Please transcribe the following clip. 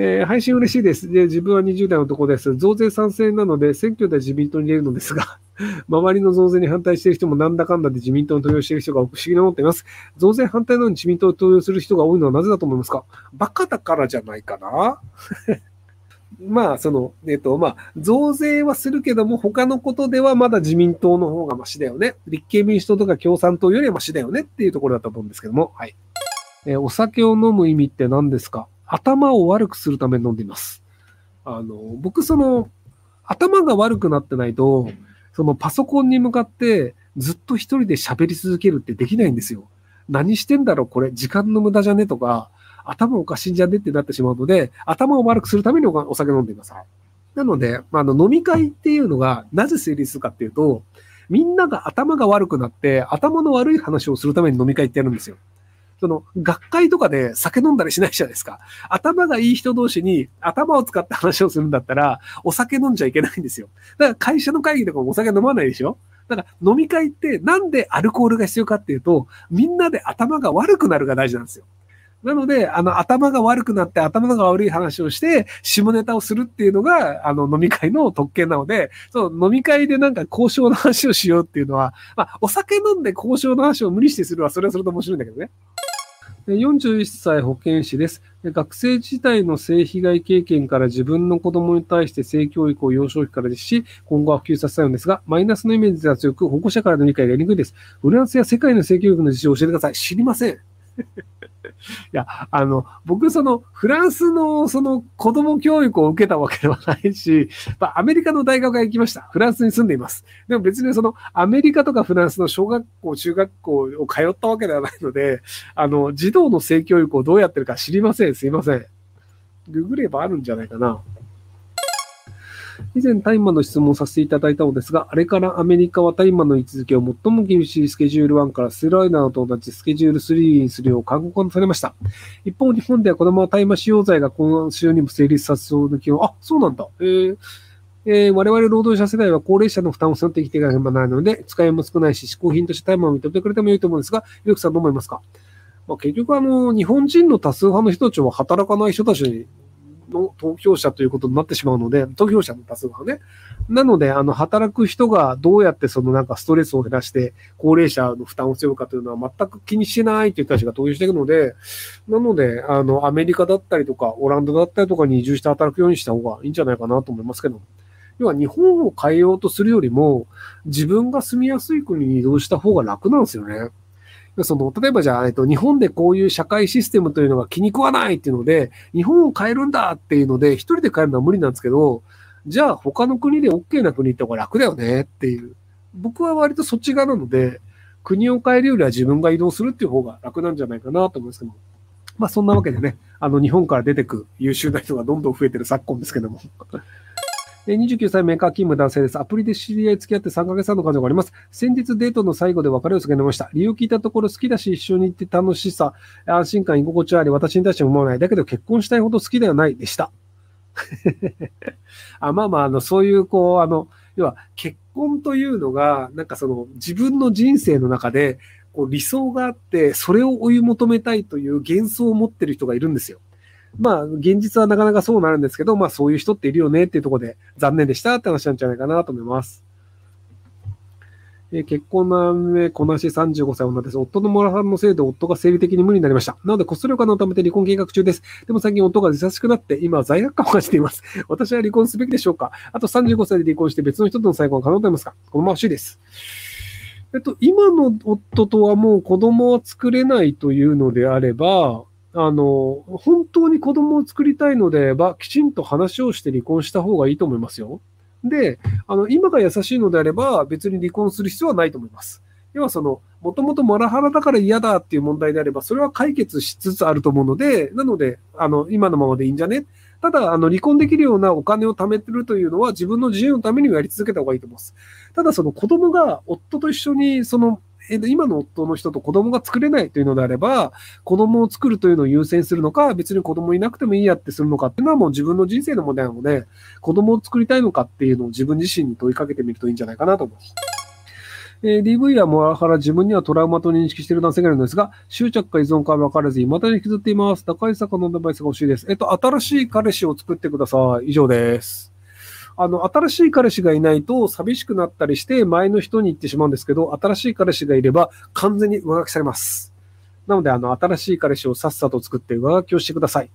えー、配信嬉しいです。で、自分は20代の男です。増税賛成なので、選挙で自民党に入れるのですが、周りの増税に反対している人もなんだかんだで自民党に投票している人が不思議に思っています。増税反対なのに自民党に投票する人が多いのはなぜだと思いますか？バカだからじゃないかな まあ、その、えっと、まあ、増税はするけども、他のことではまだ自民党の方がマシだよね。立憲民主党とか共産党よりはマシだよねっていうところだと思うんですけども、はい。えー、お酒を飲む意味って何ですか？頭を悪くするために飲んでいます。あの、僕その、頭が悪くなってないと、そのパソコンに向かってずっと一人で喋り続けるってできないんですよ。何してんだろうこれ、時間の無駄じゃねとか、頭おかしいんじゃねってなってしまうので、頭を悪くするためにお酒飲んでいます。なので、まあ、の飲み会っていうのがなぜ成立するかっていうと、みんなが頭が悪くなって、頭の悪い話をするために飲み会ってやるんですよ。その、学会とかで酒飲んだりしないじゃないですか。頭がいい人同士に頭を使って話をするんだったら、お酒飲んじゃいけないんですよ。だから会社の会議とかもお酒飲まないでしょだから飲み会ってなんでアルコールが必要かっていうと、みんなで頭が悪くなるが大事なんですよ。なので、あの、頭が悪くなって頭が悪い話をして、下ネタをするっていうのが、あの、飲み会の特権なので、そう、飲み会でなんか交渉の話をしようっていうのは、まあ、お酒飲んで交渉の話を無理してするは、それはそれと面白いんだけどね。41歳保健師です。学生時代の性被害経験から自分の子供に対して性教育を幼少期から実施、今後は普及させたいのですが、マイナスのイメージが強く、保護者からの理解が得にくいです。フランスや世界の性教育の事情を教えてください。知りません。いや、あの、僕、その、フランスの、その、子供教育を受けたわけではないし、まあ、アメリカの大学が行きました。フランスに住んでいます。でも別にその、アメリカとかフランスの小学校、中学校を通ったわけではないので、あの、児童の性教育をどうやってるか知りません。すいません。ググればあるんじゃないかな。以前大麻の質問をさせていただいたのですが、あれからアメリカは大麻の位置づけを最も厳しいスケジュール1からスライダーと同じスケジュール3にするよう勧告されました。一方、日本では子供は大麻使用罪が今週にも成立させそうな気を、あ、そうなんだ。えーえー、我々労働者世代は高齢者の負担を背負ってきていかなければならないので、使いも少ないし、嗜好品として大麻を認めてくれてもいいと思うんですが、ゆうきさんどう思いますか？まあ、結局、あの、日本人の多数派の人たちは働かない人たちの投票者ということになってしまうので、投票者の多数がね。なので、あの、働く人がどうやってそのなんかストレスを減らして、高齢者の負担を背負うかというのは全く気にしないという人たちが投票していくので、なので、あの、アメリカだったりとか、オランダだったりとかに移住して働くようにした方がいいんじゃないかなと思いますけど。要は日本を変えようとするよりも、自分が住みやすい国に移動した方が楽なんですよね。その、例えばじゃあ、えっと、日本でこういう社会システムというのが気に食わないっていうので、日本を変えるんだっていうので、一人で変えるのは無理なんですけど、じゃあ他の国で OK な国って方が楽だよねっていう。僕は割とそっち側なので、国を変えるよりは自分が移動するっていう方が楽なんじゃないかなと思うんですけど。まあそんなわけでね、あの日本から出てく優秀な人がどんどん増えてる昨今ですけども。え29歳メーカー勤務男性です。アプリで知り合い付き合って3ヶ月半の感情があります。先日デートの最後で別れを告げました。理由を聞いたところ好きだし一緒に行って楽しさ、安心感、居心地あり、私に対しても思わない。だけど結婚したいほど好きではないでした。あまあまあ、あの、そういう、こう、あの、要は結婚というのが、なんかその自分の人生の中で、こう理想があって、それを追い求めたいという幻想を持ってる人がいるんですよ。まあ、現実はなかなかそうなるんですけど、まあ、そういう人っているよねっていうところで、残念でしたって話なんじゃないかなと思います。えー、結婚の上、こなし35歳女です。夫のモラハラのせいで夫が生理的に無理になりました。なので、コスト力のためて離婚計画中です。でも最近夫が優しくなって、今は罪悪感を感じています。私は離婚すべきでしょうか？あと35歳で離婚して別の人との再婚は可能と思いますか？このまま欲しいです。えっと、今の夫とはもう子供は作れないというのであれば、あの、本当に子供を作りたいのであれば、きちんと話をして離婚した方がいいと思いますよ。で、あの、今が優しいのであれば、別に離婚する必要はないと思います。要はその、もともとモラハラだから嫌だっていう問題であれば、それは解決しつつあると思うので、なので、あの、今のままでいいんじゃね？ただ、あの、離婚できるようなお金を貯めてるというのは自分の自由のためにやり続けた方がいいと思います。ただ、その子供が夫と一緒に、その、今の夫の人と子供が作れないというのであれば、子供を作るというのを優先するのか、別に子供いなくてもいいやってするのかっていうのはもう自分の人生の問題なので、子供を作りたいのかっていうのを自分自身に問いかけてみるといいんじゃないかなと思います。えー、DV やモラハラ、自分にはトラウマと認識している男性がいるのですが、執着か依存か分からず、未だに引きずっています。高い坂のアドバイスが欲しいです。えっと、新しい彼氏を作ってください。以上です。あの、新しい彼氏がいないと寂しくなったりして、前の人に行ってしまうんですけど、新しい彼氏がいれば完全に上書きされます。なので、あの、新しい彼氏をさっさと作って上書きをしてください。